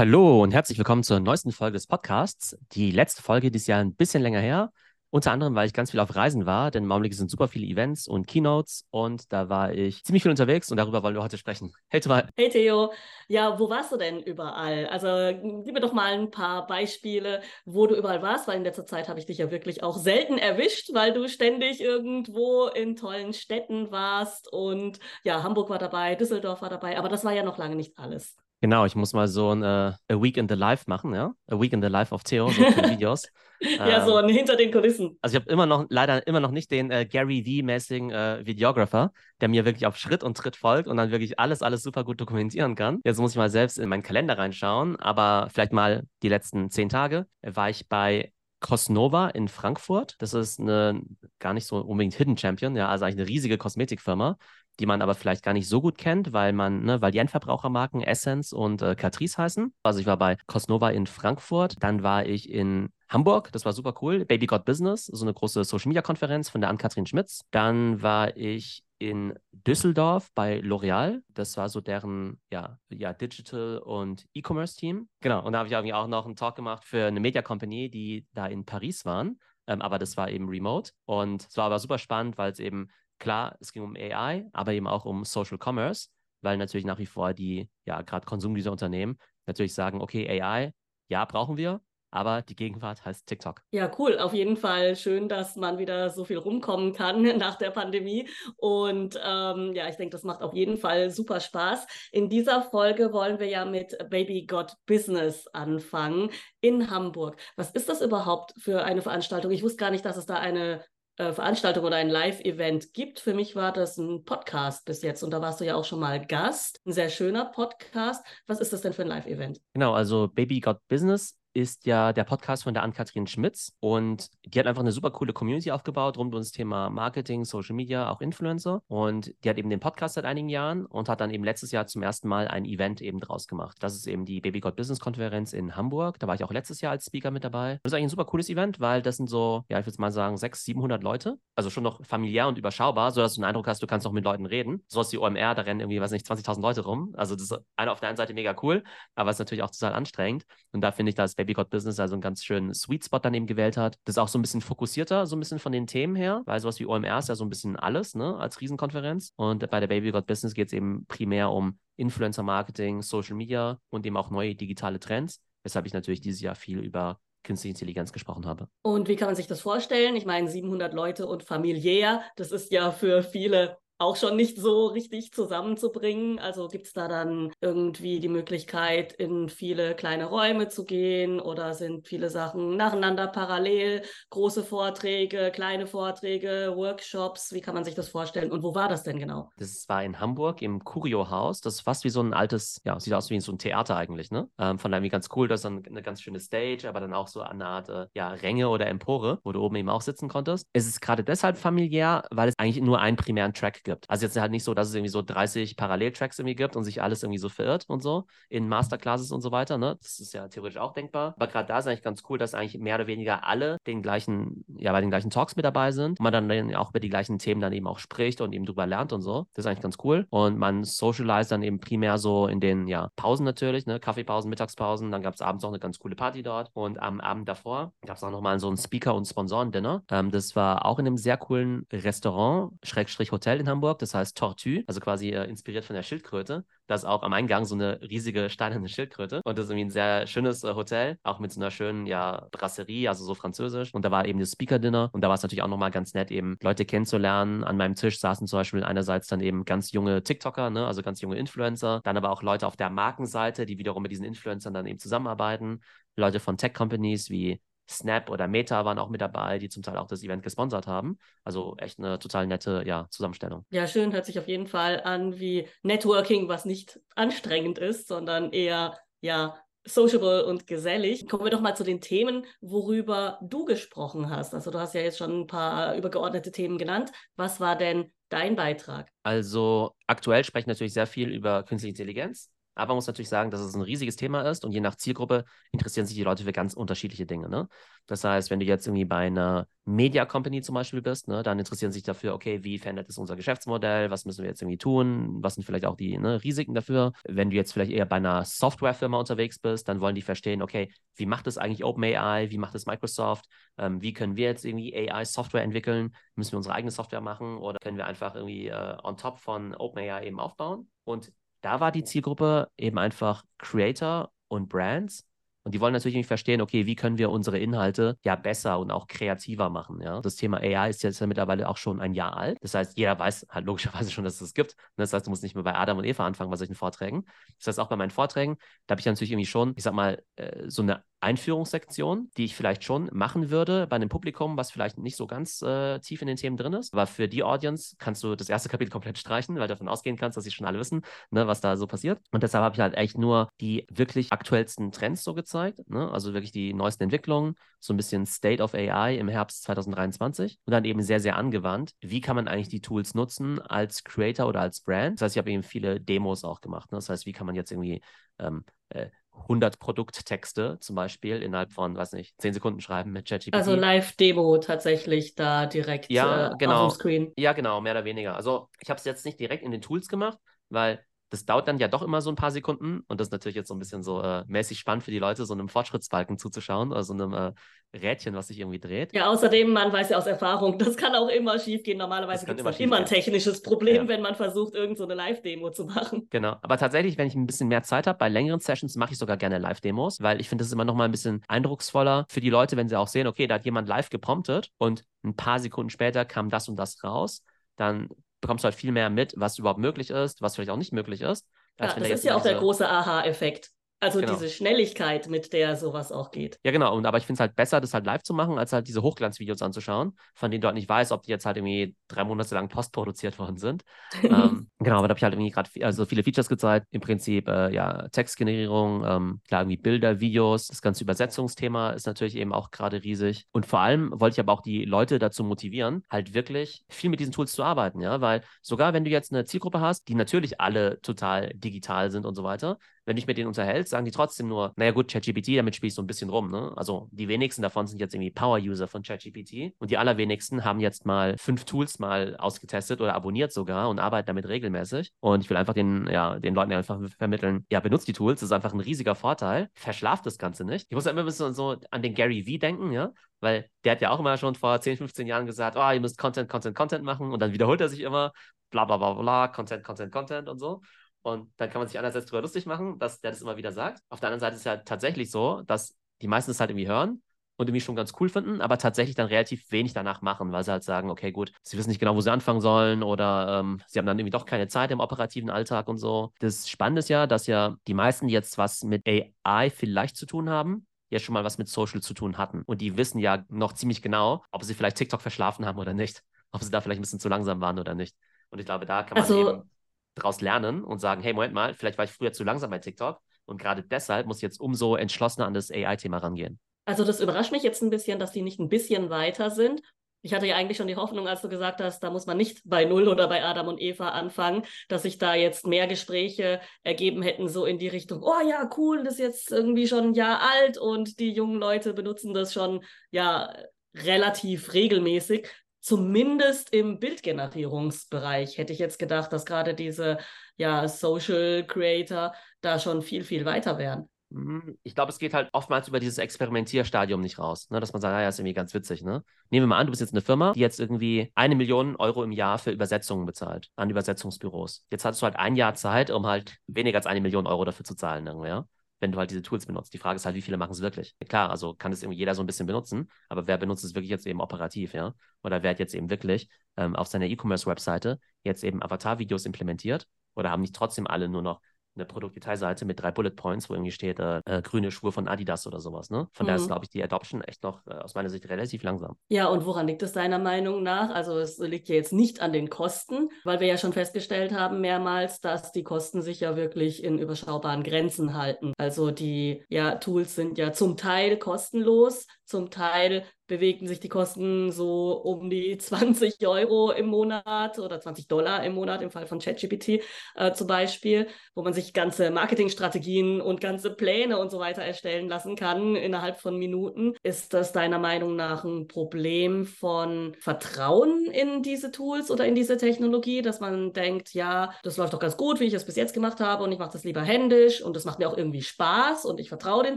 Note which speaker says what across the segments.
Speaker 1: Hallo und herzlich willkommen zur neuesten Folge des Podcasts. Die letzte Folge dieses Jahr ein bisschen länger her. Unter anderem, weil ich ganz viel auf Reisen war, denn im Augenblick sind super viele Events und Keynotes und da war ich ziemlich viel unterwegs und darüber wollen wir heute sprechen. Hey Thomas.
Speaker 2: Hey Theo, ja, wo warst du denn überall? Also gib mir doch mal ein paar Beispiele, wo du überall warst, weil in letzter Zeit habe ich dich ja wirklich auch selten erwischt, weil du ständig irgendwo in tollen Städten warst und ja, Hamburg war dabei, Düsseldorf war dabei, aber das war ja noch lange nicht alles.
Speaker 1: Genau, ich muss mal so ein uh, A Week in the Life machen, ja? A Week in the Life of Theo, so für Videos.
Speaker 2: ja, ähm, so ein hinter den Kulissen.
Speaker 1: Also ich habe immer noch, leider immer noch nicht den äh, Gary V-mäßigen äh, Videographer, der mir wirklich auf Schritt und Tritt folgt und dann wirklich alles, alles super gut dokumentieren kann. Jetzt muss ich mal selbst in meinen Kalender reinschauen, aber vielleicht mal die letzten zehn Tage war ich bei Cosnova in Frankfurt. Das ist eine gar nicht so unbedingt Hidden Champion, ja, also eigentlich eine riesige Kosmetikfirma die man aber vielleicht gar nicht so gut kennt, weil man, ne, weil die Endverbrauchermarken Essence und äh, Catrice heißen. Also ich war bei Cosnova in Frankfurt, dann war ich in Hamburg, das war super cool. Baby Got Business, so eine große Social Media Konferenz von der Ann-Kathrin Schmitz. Dann war ich in Düsseldorf bei L'Oreal. Das war so deren ja, ja, Digital und E-Commerce Team. Genau. Und da habe ich irgendwie auch noch einen Talk gemacht für eine Media Company, die da in Paris waren. Ähm, aber das war eben remote. Und es war aber super spannend, weil es eben Klar, es ging um AI, aber eben auch um Social Commerce, weil natürlich nach wie vor die, ja, gerade Konsum dieser Unternehmen natürlich sagen, okay, AI, ja, brauchen wir, aber die Gegenwart heißt TikTok.
Speaker 2: Ja, cool. Auf jeden Fall schön, dass man wieder so viel rumkommen kann nach der Pandemie. Und ähm, ja, ich denke, das macht auf jeden Fall super Spaß. In dieser Folge wollen wir ja mit Baby Got Business anfangen in Hamburg. Was ist das überhaupt für eine Veranstaltung? Ich wusste gar nicht, dass es da eine äh, Veranstaltung oder ein Live-Event gibt. Für mich war das ein Podcast bis jetzt und da warst du ja auch schon mal Gast. Ein sehr schöner Podcast. Was ist das denn für ein Live-Event?
Speaker 1: Genau, also Baby Got Business ist ja der Podcast von der Ann-Kathrin Schmitz und die hat einfach eine super coole Community aufgebaut rund um das Thema Marketing, Social Media, auch Influencer und die hat eben den Podcast seit einigen Jahren und hat dann eben letztes Jahr zum ersten Mal ein Event eben draus gemacht. Das ist eben die Baby God Business Konferenz in Hamburg. Da war ich auch letztes Jahr als Speaker mit dabei. Das ist eigentlich ein super cooles Event, weil das sind so, ja, ich würde mal sagen, 600, 700 Leute. Also schon noch familiär und überschaubar, sodass du den Eindruck hast, du kannst auch mit Leuten reden. So ist die OMR, da rennen irgendwie, weiß nicht, 20.000 Leute rum. Also das ist eine auf der einen Seite mega cool, aber es ist natürlich auch total anstrengend. Und da finde ich, dass Baby God Business also ein ganz schönen Sweet Spot daneben gewählt hat. Das ist auch so ein bisschen fokussierter, so ein bisschen von den Themen her, weil sowas wie OMR ist ja so ein bisschen alles, ne, als Riesenkonferenz. Und bei der Baby Got Business geht es eben primär um Influencer-Marketing, Social Media und eben auch neue digitale Trends, weshalb ich natürlich dieses Jahr viel über künstliche Intelligenz gesprochen habe.
Speaker 2: Und wie kann man sich das vorstellen? Ich meine, 700 Leute und familiär, das ist ja für viele auch schon nicht so richtig zusammenzubringen. Also gibt es da dann irgendwie die Möglichkeit, in viele kleine Räume zu gehen oder sind viele Sachen nacheinander parallel, große Vorträge, kleine Vorträge, Workshops? Wie kann man sich das vorstellen und wo war das denn genau?
Speaker 1: Das war in Hamburg im Curio-Haus. Das ist fast wie so ein altes, ja, sieht aus wie so ein Theater eigentlich, ne? Ähm, von daher irgendwie ganz cool, das ist dann eine ganz schöne Stage, aber dann auch so eine Art, äh, ja, Ränge oder Empore, wo du oben eben auch sitzen konntest. Es ist gerade deshalb familiär, weil es eigentlich nur einen primären Track gibt. Also jetzt halt nicht so, dass es irgendwie so 30 Paralleltracks irgendwie gibt und sich alles irgendwie so verirrt und so in Masterclasses und so weiter. Ne? Das ist ja theoretisch auch denkbar. Aber gerade da ist eigentlich ganz cool, dass eigentlich mehr oder weniger alle den gleichen, ja, bei den gleichen Talks mit dabei sind und man dann auch über die gleichen Themen dann eben auch spricht und eben drüber lernt und so. Das ist eigentlich ganz cool. Und man socialize dann eben primär so in den, ja, Pausen natürlich, ne? Kaffeepausen, Mittagspausen. Dann gab es abends auch eine ganz coole Party dort. Und am Abend davor gab es auch nochmal so ein Speaker- und Sponsoren-Dinner. Ähm, das war auch in einem sehr coolen Restaurant, Schrägstrich Hotel in Hamburg. Das heißt Tortue, also quasi äh, inspiriert von der Schildkröte. Da ist auch am Eingang so eine riesige steinerne Schildkröte. Und das ist irgendwie ein sehr schönes äh, Hotel, auch mit so einer schönen, ja, Brasserie, also so französisch. Und da war eben das Speaker-Dinner. Und da war es natürlich auch nochmal ganz nett, eben Leute kennenzulernen. An meinem Tisch saßen zum Beispiel einerseits dann eben ganz junge TikToker, ne? also ganz junge Influencer. Dann aber auch Leute auf der Markenseite, die wiederum mit diesen Influencern dann eben zusammenarbeiten. Leute von Tech-Companies wie Snap oder Meta waren auch mit dabei, die zum Teil auch das Event gesponsert haben. Also echt eine total nette ja, Zusammenstellung.
Speaker 2: Ja, schön, hört sich auf jeden Fall an wie Networking, was nicht anstrengend ist, sondern eher ja sociable und gesellig. Kommen wir doch mal zu den Themen, worüber du gesprochen hast. Also du hast ja jetzt schon ein paar übergeordnete Themen genannt. Was war denn dein Beitrag?
Speaker 1: Also aktuell spreche ich natürlich sehr viel über künstliche Intelligenz Aber man muss natürlich sagen, dass es ein riesiges Thema ist und je nach Zielgruppe interessieren sich die Leute für ganz unterschiedliche Dinge. Ne? Das heißt, wenn du jetzt irgendwie bei einer Media Company zum Beispiel bist, ne, dann interessieren sich dafür, okay, wie verändert es unser Geschäftsmodell, was müssen wir jetzt irgendwie tun, was sind vielleicht auch die ne, Risiken dafür. Wenn du jetzt vielleicht eher bei einer Softwarefirma unterwegs bist, dann wollen die verstehen, okay, wie macht es eigentlich OpenAI, wie macht es Microsoft, ähm, wie können wir jetzt irgendwie AI-Software entwickeln, müssen wir unsere eigene Software machen oder können wir einfach irgendwie äh, on top von OpenAI eben aufbauen. Und da war die Zielgruppe eben einfach Creator und Brands. Und die wollen natürlich nicht verstehen, okay, wie können wir unsere Inhalte ja besser und auch kreativer machen. Ja? Das Thema AI ist jetzt ja mittlerweile auch schon ein Jahr alt. Das heißt, jeder weiß halt logischerweise schon, dass es das gibt. Das heißt, du musst nicht mehr bei Adam und Eva anfangen bei solchen Vorträgen. Das heißt, auch bei meinen Vorträgen, da habe ich natürlich irgendwie schon, ich sag mal, äh, so eine Einführungssektion, die ich vielleicht schon machen würde bei einem Publikum, was vielleicht nicht so ganz äh, tief in den Themen drin ist. Aber für die Audience kannst du das erste Kapitel komplett streichen, weil du davon ausgehen kannst, dass sie schon alle wissen, ne, was da so passiert. Und deshalb habe ich halt echt nur die wirklich aktuellsten Trends so gezeigt. Ne? Also wirklich die neuesten Entwicklungen, so ein bisschen State of AI im Herbst 2023 und dann eben sehr, sehr angewandt. Wie kann man eigentlich die Tools nutzen als Creator oder als Brand? Das heißt, ich habe eben viele Demos auch gemacht. Ne? Das heißt, wie kann man jetzt irgendwie ähm, äh, 100 Produkttexte zum Beispiel innerhalb von, weiß nicht, 10 Sekunden schreiben mit ChatGPT.
Speaker 2: Also Live-Demo tatsächlich da direkt
Speaker 1: ja,
Speaker 2: äh,
Speaker 1: genau.
Speaker 2: auf dem Screen.
Speaker 1: Ja, genau, mehr oder weniger. Also ich habe es jetzt nicht direkt in den Tools gemacht, weil das dauert dann ja doch immer so ein paar Sekunden und das ist natürlich jetzt so ein bisschen so äh, mäßig spannend für die Leute, so einem Fortschrittsbalken zuzuschauen oder so einem äh, Rädchen, was sich irgendwie dreht.
Speaker 2: Ja, außerdem, man weiß ja aus Erfahrung, das kann auch immer schief gehen. Normalerweise gibt es immer, immer ein technisches Problem, ja. wenn man versucht, irgendeine so Live-Demo zu machen.
Speaker 1: Genau, aber tatsächlich, wenn ich ein bisschen mehr Zeit habe, bei längeren Sessions mache ich sogar gerne Live-Demos, weil ich finde, das ist immer noch mal ein bisschen eindrucksvoller für die Leute, wenn sie auch sehen, okay, da hat jemand live gepromptet und ein paar Sekunden später kam das und das raus, dann bekommst du halt viel mehr mit, was überhaupt möglich ist, was vielleicht auch nicht möglich ist.
Speaker 2: Ja, das ist ja auch der große Aha-Effekt. Also genau. diese Schnelligkeit, mit der sowas auch geht.
Speaker 1: Ja, genau. Und aber ich finde es halt besser, das halt live zu machen, als halt diese Hochglanzvideos anzuschauen, von denen du halt nicht weißt, ob die jetzt halt irgendwie drei Monate lang postproduziert worden sind. ähm, genau, aber da habe ich halt irgendwie gerade also viele Features gezeigt. Im Prinzip, äh, ja, Textgenerierung, ähm, klar, irgendwie Bilder, Videos. Das ganze Übersetzungsthema ist natürlich eben auch gerade riesig. Und vor allem wollte ich aber auch die Leute dazu motivieren, halt wirklich viel mit diesen Tools zu arbeiten, ja, weil sogar wenn du jetzt eine Zielgruppe hast, die natürlich alle total digital sind und so weiter, wenn ich mit denen unterhält, sagen die trotzdem nur, naja gut, ChatGPT, damit ich so ein bisschen rum. Ne? Also die wenigsten davon sind jetzt irgendwie Power-User von ChatGPT und die allerwenigsten haben jetzt mal fünf Tools mal ausgetestet oder abonniert sogar und arbeiten damit regelmäßig. Und ich will einfach den, ja, den Leuten einfach vermitteln, ja, benutzt die Tools, das ist einfach ein riesiger Vorteil. Verschlaft das Ganze nicht. Ich muss immer ein bisschen so an den Gary V denken, ja, weil der hat ja auch immer schon vor 10, 15 Jahren gesagt, oh, ihr müsst Content, Content, Content machen und dann wiederholt er sich immer, bla bla bla bla, Content, Content, Content und so. Und dann kann man sich einerseits darüber lustig machen, dass der das immer wieder sagt. Auf der anderen Seite ist es ja tatsächlich so, dass die meisten es halt irgendwie hören und irgendwie schon ganz cool finden, aber tatsächlich dann relativ wenig danach machen, weil sie halt sagen, okay, gut, sie wissen nicht genau, wo sie anfangen sollen oder ähm, sie haben dann irgendwie doch keine Zeit im operativen Alltag und so. Das Spannende ist ja, dass ja die meisten, jetzt was mit AI vielleicht zu tun haben, ja schon mal was mit Social zu tun hatten. Und die wissen ja noch ziemlich genau, ob sie vielleicht TikTok verschlafen haben oder nicht. Ob sie da vielleicht ein bisschen zu langsam waren oder nicht. Und ich glaube, da kann man also, eben daraus lernen und sagen, hey, Moment mal, vielleicht war ich früher zu langsam bei TikTok und gerade deshalb muss ich jetzt umso entschlossener an das AI-Thema rangehen.
Speaker 2: Also das überrascht mich jetzt ein bisschen, dass die nicht ein bisschen weiter sind. Ich hatte ja eigentlich schon die Hoffnung, als du gesagt hast, da muss man nicht bei Null oder bei Adam und Eva anfangen, dass sich da jetzt mehr Gespräche ergeben hätten, so in die Richtung, oh ja, cool, das ist jetzt irgendwie schon ein Jahr alt und die jungen Leute benutzen das schon ja relativ regelmäßig. Zumindest im Bildgenerierungsbereich hätte ich jetzt gedacht, dass gerade diese ja, Social Creator da schon viel, viel weiter wären.
Speaker 1: Mhm. Ich glaube, es geht halt oftmals über dieses Experimentierstadium nicht raus, ne? dass man sagt, naja, ist irgendwie ganz witzig. Ne? Nehmen wir mal an, du bist jetzt eine Firma, die jetzt irgendwie eine Million Euro im Jahr für Übersetzungen bezahlt, an Übersetzungsbüros. Jetzt hast du halt ein Jahr Zeit, um halt weniger als eine Million Euro dafür zu zahlen. Irgendwie, ja? Wenn du halt diese Tools benutzt. Die Frage ist halt, wie viele machen es wirklich? Klar, also kann es irgendwie jeder so ein bisschen benutzen, aber wer benutzt es wirklich jetzt eben operativ, ja? Oder wer hat jetzt eben wirklich ähm, auf seiner E-Commerce-Webseite jetzt eben Avatar-Videos implementiert oder haben nicht trotzdem alle nur noch eine Produktdetailseite mit drei Bullet Points, wo irgendwie steht, äh, äh, grüne Schuhe von Adidas oder sowas. Ne? Von mhm. daher ist, glaube ich, die Adoption echt noch äh, aus meiner Sicht relativ langsam.
Speaker 2: Ja, und woran liegt es deiner Meinung nach? Also es liegt ja jetzt nicht an den Kosten, weil wir ja schon festgestellt haben mehrmals, dass die Kosten sich ja wirklich in überschaubaren Grenzen halten. Also die ja, Tools sind ja zum Teil kostenlos, zum Teil bewegten sich die Kosten so um die 20 Euro im Monat oder 20 Dollar im Monat im Fall von ChatGPT äh, zum Beispiel, wo man sich ganze Marketingstrategien und ganze Pläne und so weiter erstellen lassen kann innerhalb von Minuten. Ist das deiner Meinung nach ein Problem von Vertrauen in diese Tools oder in diese Technologie, dass man denkt, ja, das läuft doch ganz gut, wie ich es bis jetzt gemacht habe und ich mache das lieber händisch und das macht mir auch irgendwie Spaß und ich vertraue den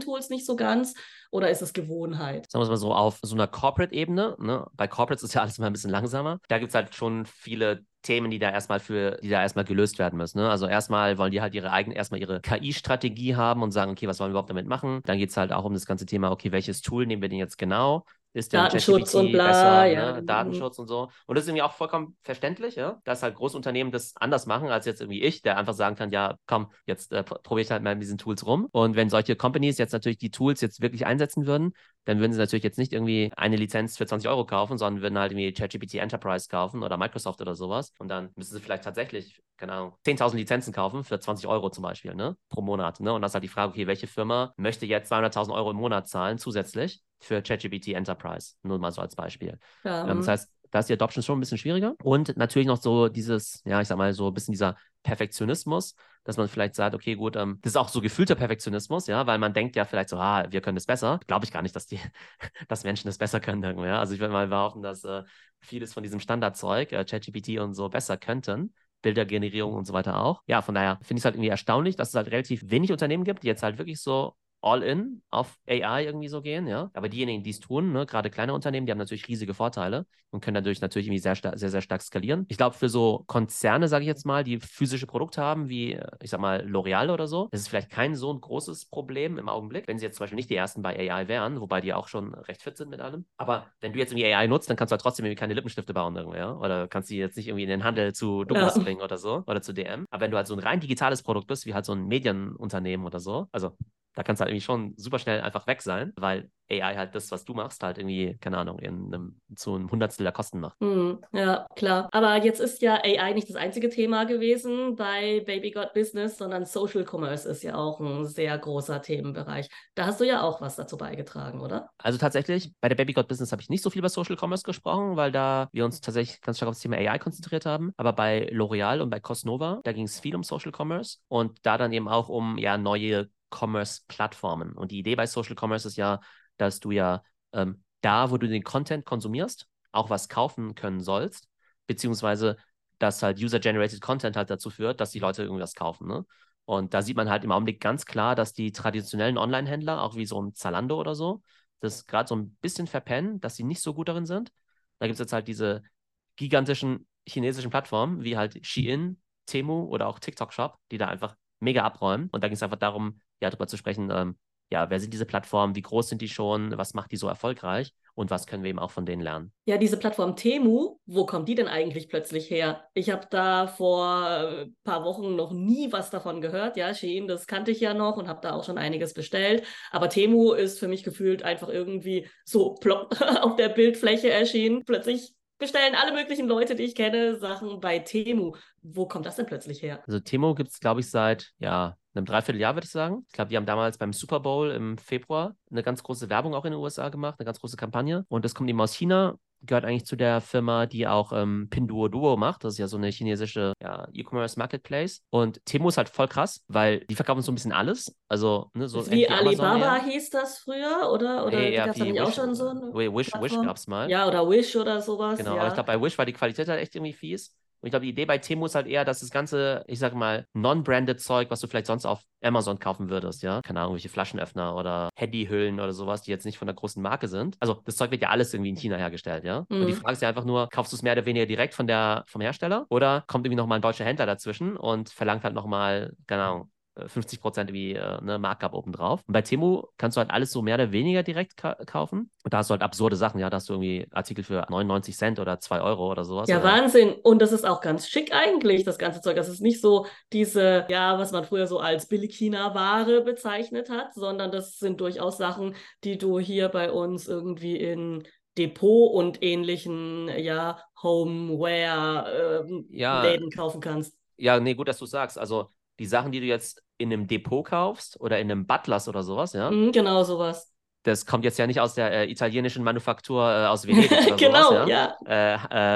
Speaker 2: Tools nicht so ganz? Oder ist es Gewohnheit?
Speaker 1: Sagen wir es mal so, auf so einer Corporate-Ebene, ne? bei Corporates ist ja alles mal ein bisschen langsamer. Da gibt es halt schon viele Themen, die da erstmal für, die da erstmal gelöst werden müssen. Ne? Also erstmal wollen die halt ihre eigene, erstmal ihre KI-Strategie haben und sagen, okay, was wollen wir überhaupt damit machen? Dann geht es halt auch um das ganze Thema, okay, welches Tool nehmen wir denn jetzt genau? ist der
Speaker 2: Datenschutz und bla, besser, ja.
Speaker 1: ne? Datenschutz und so. Und das ist irgendwie auch vollkommen verständlich, ja, dass halt Großunternehmen das anders machen als jetzt irgendwie ich, der einfach sagen kann, ja, komm, jetzt äh, probiere ich halt mal mit diesen Tools rum. Und wenn solche Companies jetzt natürlich die Tools jetzt wirklich einsetzen würden, dann würden sie natürlich jetzt nicht irgendwie eine Lizenz für 20 Euro kaufen, sondern würden halt irgendwie ChatGPT Enterprise kaufen oder Microsoft oder sowas. Und dann müssen sie vielleicht tatsächlich, keine Ahnung, 10.000 Lizenzen kaufen für 20 Euro zum Beispiel, ne, pro Monat. Ne? Und das ist halt die Frage, okay, welche Firma möchte jetzt 200.000 Euro im Monat zahlen zusätzlich für ChatGPT Enterprise? Nur mal so als Beispiel. Ja, ähm, das heißt, da ist die Adoption schon ein bisschen schwieriger. Und natürlich noch so dieses, ja, ich sag mal, so ein bisschen dieser Perfektionismus, dass man vielleicht sagt, okay, gut, ähm, das ist auch so gefühlter Perfektionismus, ja, weil man denkt ja vielleicht so, ah, wir können das besser. Glaube ich gar nicht, dass die, dass Menschen das besser können, irgendwie, ja. Also ich würde mal behaupten, dass äh, vieles von diesem Standardzeug, äh, ChatGPT und so besser könnten. Bildergenerierung und so weiter auch. Ja, von daher finde ich es halt irgendwie erstaunlich, dass es halt relativ wenig Unternehmen gibt, die jetzt halt wirklich so all-in auf AI irgendwie so gehen, ja. Aber diejenigen, die es tun, ne, gerade kleine Unternehmen, die haben natürlich riesige Vorteile und können dadurch natürlich irgendwie sehr, sehr, sehr stark skalieren. Ich glaube, für so Konzerne, sage ich jetzt mal, die physische Produkte haben, wie, ich sag mal, L'Oreal oder so, das ist vielleicht kein so ein großes Problem im Augenblick, wenn sie jetzt zum Beispiel nicht die ersten bei AI wären, wobei die auch schon recht fit sind mit allem. Aber wenn du jetzt irgendwie AI nutzt, dann kannst du halt trotzdem irgendwie keine Lippenstifte bauen, irgendwie, ja. Oder kannst die jetzt nicht irgendwie in den Handel zu Douglas ja. bringen oder so oder zu DM. Aber wenn du halt so ein rein digitales Produkt bist, wie halt so ein Medienunternehmen oder so, also da kannst du halt irgendwie schon super schnell einfach weg sein, weil AI halt das, was du machst, halt irgendwie, keine Ahnung, in einem, zu einem Hundertstel der Kosten macht.
Speaker 2: Mm, ja, klar. Aber jetzt ist ja AI nicht das einzige Thema gewesen bei Baby Got Business, sondern Social Commerce ist ja auch ein sehr großer Themenbereich. Da hast du ja auch was dazu beigetragen, oder?
Speaker 1: Also tatsächlich, bei der Baby Got Business habe ich nicht so viel über Social Commerce gesprochen, weil da wir uns tatsächlich ganz stark auf das Thema AI konzentriert haben. Aber bei L'Oreal und bei Cosnova, da ging es viel um Social Commerce und da dann eben auch um ja neue Commerce-Plattformen. Und die Idee bei Social Commerce ist ja, dass du ja ähm, da, wo du den Content konsumierst, auch was kaufen können sollst, beziehungsweise dass halt User-Generated Content halt dazu führt, dass die Leute irgendwas kaufen. Ne? Und da sieht man halt im Augenblick ganz klar, dass die traditionellen Online-Händler, auch wie so ein Zalando oder so, das gerade so ein bisschen verpennen, dass sie nicht so gut darin sind. Da gibt es jetzt halt diese gigantischen chinesischen Plattformen, wie halt Shein, Temu oder auch TikTok Shop, die da einfach mega abräumen. Und da ging es einfach darum, ja, darüber zu sprechen, ähm, ja, wer sind diese Plattformen, wie groß sind die schon, was macht die so erfolgreich und was können wir eben auch von denen lernen.
Speaker 2: Ja, diese Plattform Temu, wo kommt die denn eigentlich plötzlich her? Ich habe da vor ein äh, paar Wochen noch nie was davon gehört. Ja, Shein, das kannte ich ja noch und habe da auch schon einiges bestellt. Aber Temu ist für mich gefühlt einfach irgendwie so plopp auf der Bildfläche erschienen. Plötzlich bestellen alle möglichen Leute, die ich kenne, Sachen bei Temu. Wo kommt das denn plötzlich her?
Speaker 1: Also Temu gibt es, glaube ich, seit ja, einem Dreivierteljahr, würde ich sagen. Ich glaube, die haben damals beim Super Bowl im Februar eine ganz große Werbung auch in den USA gemacht, eine ganz große Kampagne. Und das kommt eben aus China gehört eigentlich zu der Firma, die auch ähm, Pinduoduo macht. Das ist ja so eine chinesische ja, E-Commerce Marketplace. Und Temu ist halt voll krass, weil die verkaufen so ein bisschen alles. Also, ne, so
Speaker 2: wie Alibaba Amazon, hieß das früher, oder? Oder
Speaker 1: hey, ja, gab es da auch schon so eine Wish, Wish gab es mal.
Speaker 2: Ja, oder Wish oder sowas.
Speaker 1: Genau, aber ich glaube, bei Wish war die Qualität halt echt irgendwie fies. Und ich glaube, die Idee bei Temu ist halt eher, dass das ganze, ich sag mal, non-branded Zeug, was du vielleicht sonst auf Amazon kaufen würdest, ja, keine Ahnung, welche Flaschenöffner oder Handyhüllen oder sowas, die jetzt nicht von einer großen Marke sind. Also das Zeug wird ja alles irgendwie in China hergestellt, ja. Mhm. Und die mhm. Frage ist ja einfach nur, kaufst du es mehr oder weniger direkt von der, vom Hersteller oder kommt irgendwie nochmal ein deutscher Händler dazwischen und verlangt halt nochmal, keine Ahnung, 50 Prozent wie äh, ne, Markup obendrauf. Und bei Temu kannst du halt alles so mehr oder weniger direkt ka kaufen. Und da hast du halt absurde Sachen, ja, da hast du irgendwie Artikel für 99 Cent oder 2 Euro oder sowas.
Speaker 2: Ja,
Speaker 1: oder?
Speaker 2: Wahnsinn. Und das ist auch ganz schick eigentlich, das ganze Zeug. Das ist nicht so diese, ja, was man früher so als Billig-China-Ware bezeichnet hat, sondern das sind durchaus Sachen, die du hier bei uns irgendwie in Depot und ähnlichen, ja, Homeware-Läden ähm, ja, kaufen kannst.
Speaker 1: Ja, nee, gut, dass du sagst. Also die Sachen, die du jetzt in einem Depot kaufst oder in einem Butlers oder sowas, ja?
Speaker 2: Mhm, genau, sowas.
Speaker 1: das kommt jetzt ja nicht aus der äh, italienischen Manufaktur äh, aus Venedig oder
Speaker 2: genau,
Speaker 1: sowas,
Speaker 2: ja.
Speaker 1: ja. Äh,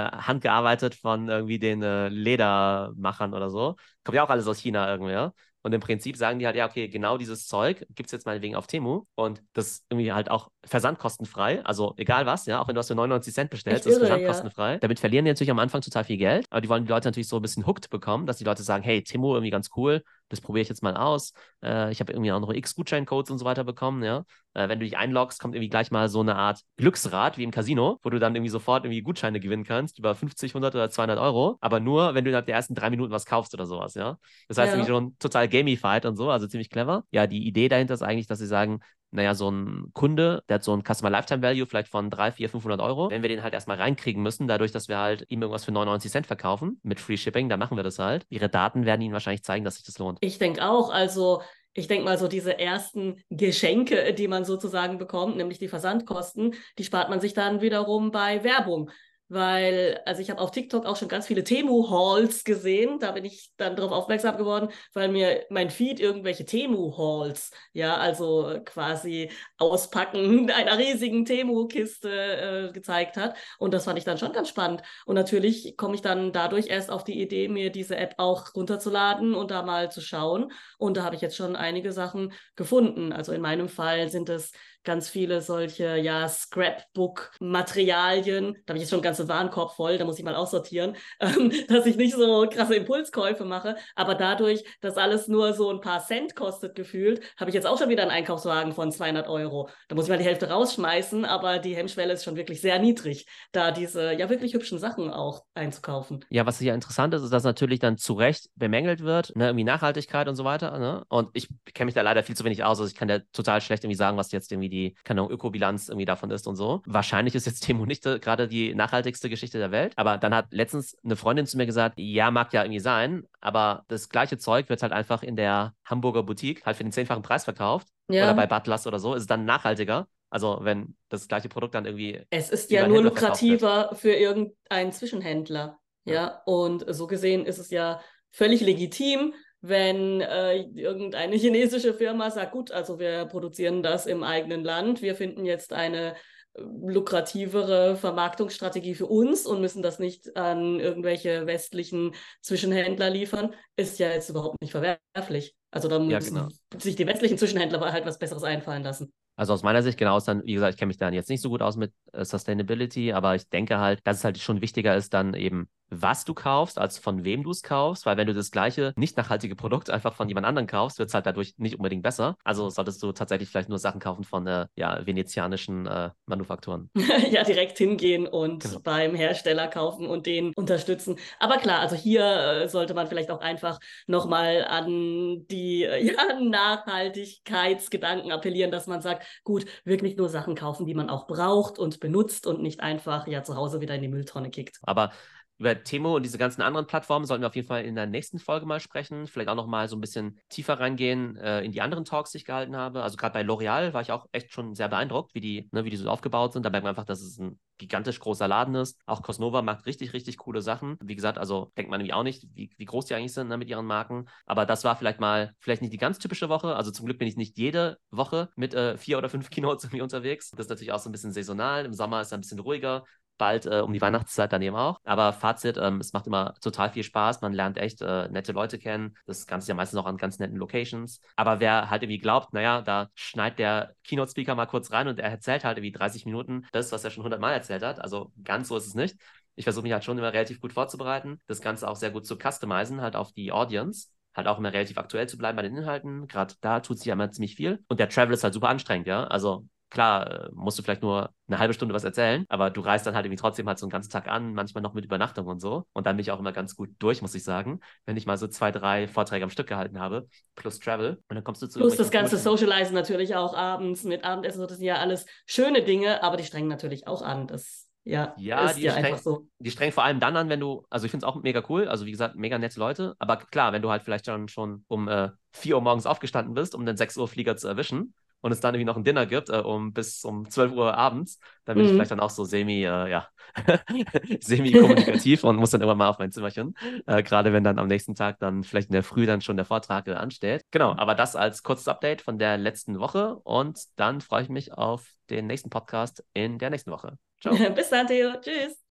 Speaker 1: äh, handgearbeitet von irgendwie den äh, Ledermachern oder so. Kommt ja auch alles aus China irgendwie, ja. Und im Prinzip sagen die halt, ja, okay, genau dieses Zeug gibt es jetzt meinetwegen auf Temu und das ist irgendwie halt auch versandkostenfrei. Also egal was, ja, auch wenn du das für 99 Cent bestellst, ist versandkostenfrei.
Speaker 2: ja.
Speaker 1: Damit verlieren die natürlich am Anfang total viel Geld, aber die wollen die Leute natürlich so ein bisschen hooked bekommen, dass die Leute sagen, hey, Temu irgendwie ganz cool, das probiere ich jetzt mal aus. Äh, ich habe irgendwie auch noch X-Gutscheincodes und so weiter bekommen, ja. Äh, wenn du dich einloggst, kommt irgendwie gleich mal so eine Art Glücksrad wie im Casino, wo du dann irgendwie sofort irgendwie Gutscheine gewinnen kannst, über 50, 100 oder 200 Euro, aber nur, wenn du innerhalb der ersten drei Minuten was kaufst oder sowas, ja. Das heißt
Speaker 2: Ja.
Speaker 1: irgendwie schon total gamified und so, also ziemlich clever. Ja, die Idee dahinter ist eigentlich, dass sie sagen, naja, so ein Kunde, der hat so ein Customer Lifetime Value vielleicht von 3, 4, 500 Euro. Wenn wir den halt erstmal reinkriegen müssen, dadurch, dass wir halt ihm irgendwas für 99 Cent verkaufen mit Free Shipping, dann machen wir das halt. Ihre Daten werden ihnen wahrscheinlich zeigen, dass sich das lohnt.
Speaker 2: Ich denke auch, also ich denke mal so diese ersten Geschenke, die man sozusagen bekommt, nämlich die Versandkosten, die spart man sich dann wiederum bei Werbung. Weil, also ich habe auf TikTok auch schon ganz viele Temu-Hauls gesehen. Da bin ich dann darauf aufmerksam geworden, weil mir mein Feed irgendwelche Temu-Hauls, ja, also quasi Auspacken einer riesigen Temu-Kiste äh, gezeigt hat. Und das fand ich dann schon ganz spannend. Und natürlich komme ich dann dadurch erst auf die Idee, mir diese App auch runterzuladen und da mal zu schauen. Und da habe ich jetzt schon einige Sachen gefunden. Also in meinem Fall sind es ganz viele solche, ja, Scrapbook-Materialien. Da habe ich jetzt schon einen ganzen Warenkorb voll, da muss ich mal aussortieren, ähm, dass ich nicht so krasse Impulskäufe mache. Aber dadurch, dass alles nur so ein paar Cent kostet gefühlt, habe ich jetzt auch schon wieder einen Einkaufswagen von 200 Euro. Da muss ich mal die Hälfte rausschmeißen, aber die Hemmschwelle ist schon wirklich sehr niedrig, da diese, ja, wirklich hübschen Sachen auch einzukaufen.
Speaker 1: Ja, was hier interessant ist, ist, dass natürlich dann zu Recht bemängelt wird, ne, irgendwie Nachhaltigkeit und so weiter. Ne? Und ich kenne mich da leider viel zu wenig aus. Also ich kann da total schlecht irgendwie sagen, was jetzt irgendwie die, keine Ahnung, Ökobilanz irgendwie davon ist und so. Wahrscheinlich ist jetzt Temu nicht äh, gerade die nachhaltigste Geschichte der Welt. Aber dann hat letztens eine Freundin zu mir gesagt, ja, mag ja irgendwie sein, aber das gleiche Zeug wird halt einfach in der Hamburger Boutique halt für den zehnfachen Preis verkauft.
Speaker 2: Ja.
Speaker 1: Oder bei Butlers oder so, ist es dann nachhaltiger. Also wenn das gleiche Produkt dann irgendwie
Speaker 2: Es ist ja nur
Speaker 1: Händler
Speaker 2: lukrativer für irgendeinen Zwischenhändler. Ja, und so gesehen ist es ja völlig legitim, wenn äh, irgendeine chinesische Firma sagt, gut, also wir produzieren das im eigenen Land, wir finden jetzt eine lukrativere Vermarktungsstrategie für uns und müssen das nicht an irgendwelche westlichen Zwischenhändler liefern, ist ja jetzt überhaupt nicht verwerflich. Also da
Speaker 1: Ja,
Speaker 2: müssen
Speaker 1: genau.
Speaker 2: sich die westlichen Zwischenhändler halt was Besseres einfallen lassen.
Speaker 1: Also aus meiner Sicht genau ist dann, wie gesagt, ich kenne mich dann jetzt nicht so gut aus mit äh, Sustainability, aber ich denke halt, dass es halt schon wichtiger ist, dann eben, was du kaufst, als von wem du es kaufst, weil wenn du das gleiche nicht nachhaltige Produkt einfach von jemand anderem kaufst, wird es halt dadurch nicht unbedingt besser. Also solltest du tatsächlich vielleicht nur Sachen kaufen von äh, ja, venezianischen äh, Manufakturen.
Speaker 2: ja, direkt hingehen und
Speaker 1: Genau.
Speaker 2: beim Hersteller kaufen und den unterstützen. Aber klar, also hier äh, sollte man vielleicht auch einfach nochmal an die äh, ja, Nachhaltigkeitsgedanken appellieren, dass man sagt, gut, wirklich nur Sachen kaufen, die man auch braucht und benutzt und nicht einfach ja zu Hause wieder in die Mülltonne kickt.
Speaker 1: Aber über Temo und diese ganzen anderen Plattformen sollten wir auf jeden Fall in der nächsten Folge mal sprechen. Vielleicht auch noch mal so ein bisschen tiefer reingehen äh, in die anderen Talks, die ich gehalten habe. Also gerade bei L'Oreal war ich auch echt schon sehr beeindruckt, wie die, ne, wie die so aufgebaut sind. Da merkt man einfach, dass es ein gigantisch großer Laden ist. Auch Cosnova macht richtig, richtig coole Sachen. Wie gesagt, also denkt man irgendwie auch nicht, wie, wie groß die eigentlich sind ne, mit ihren Marken. Aber das war vielleicht mal, vielleicht nicht die ganz typische Woche. Also zum Glück bin ich nicht jede Woche mit äh, vier oder fünf Keynotes irgendwie unterwegs. Das ist natürlich auch so ein bisschen saisonal. Im Sommer ist es ein bisschen ruhiger bald äh, um die Weihnachtszeit dann eben auch. Aber Fazit, ähm, es macht immer total viel Spaß. Man lernt echt äh, nette Leute kennen. Das Ganze ja meistens auch an ganz netten Locations. Aber wer halt irgendwie glaubt, naja, da schneidet der Keynote-Speaker mal kurz rein und er erzählt halt irgendwie 30 Minuten das, was er schon 100 Mal erzählt hat. Also ganz so ist es nicht. Ich versuche mich halt schon immer relativ gut vorzubereiten, das Ganze auch sehr gut zu customizen, halt auf die Audience halt auch immer relativ aktuell zu bleiben bei den Inhalten. Gerade da tut sich ja immer ziemlich viel. Und der Travel ist halt super anstrengend, ja. Also klar, äh, musst du vielleicht nur eine halbe Stunde was erzählen, aber du reist dann halt irgendwie trotzdem halt so einen ganzen Tag an, manchmal noch mit Übernachtung und so. Und dann bin ich auch immer ganz gut durch, muss ich sagen, wenn ich mal so zwei, drei Vorträge am Stück gehalten habe, plus Travel. Und dann kommst du zu
Speaker 2: Plus das ganze Socializen natürlich auch abends mit Abendessen. so, Das sind ja alles schöne Dinge, aber die strengen natürlich auch an. Das ja,
Speaker 1: Ja, die
Speaker 2: ja
Speaker 1: streng-
Speaker 2: so.
Speaker 1: die strengen vor allem dann an, wenn du, also ich finde es auch mega cool, also wie gesagt, mega nette Leute, aber klar, wenn du halt vielleicht schon, schon um äh, 4 Uhr morgens aufgestanden bist, um den 6 Uhr Flieger zu erwischen und es dann irgendwie noch ein Dinner gibt, äh, um bis um 12 Uhr abends, dann bin mhm. ich vielleicht dann auch so semi, äh, ja, semi-kommunikativ und muss dann immer mal auf mein Zimmerchen. Äh, Gerade wenn dann am nächsten Tag dann vielleicht in der Früh dann schon der Vortrag äh, ansteht. Genau, aber das als kurzes Update von der letzten Woche und dann freue ich mich auf den nächsten Podcast in der nächsten Woche.
Speaker 2: Ciao. Bis dann, Theo. Tschüss.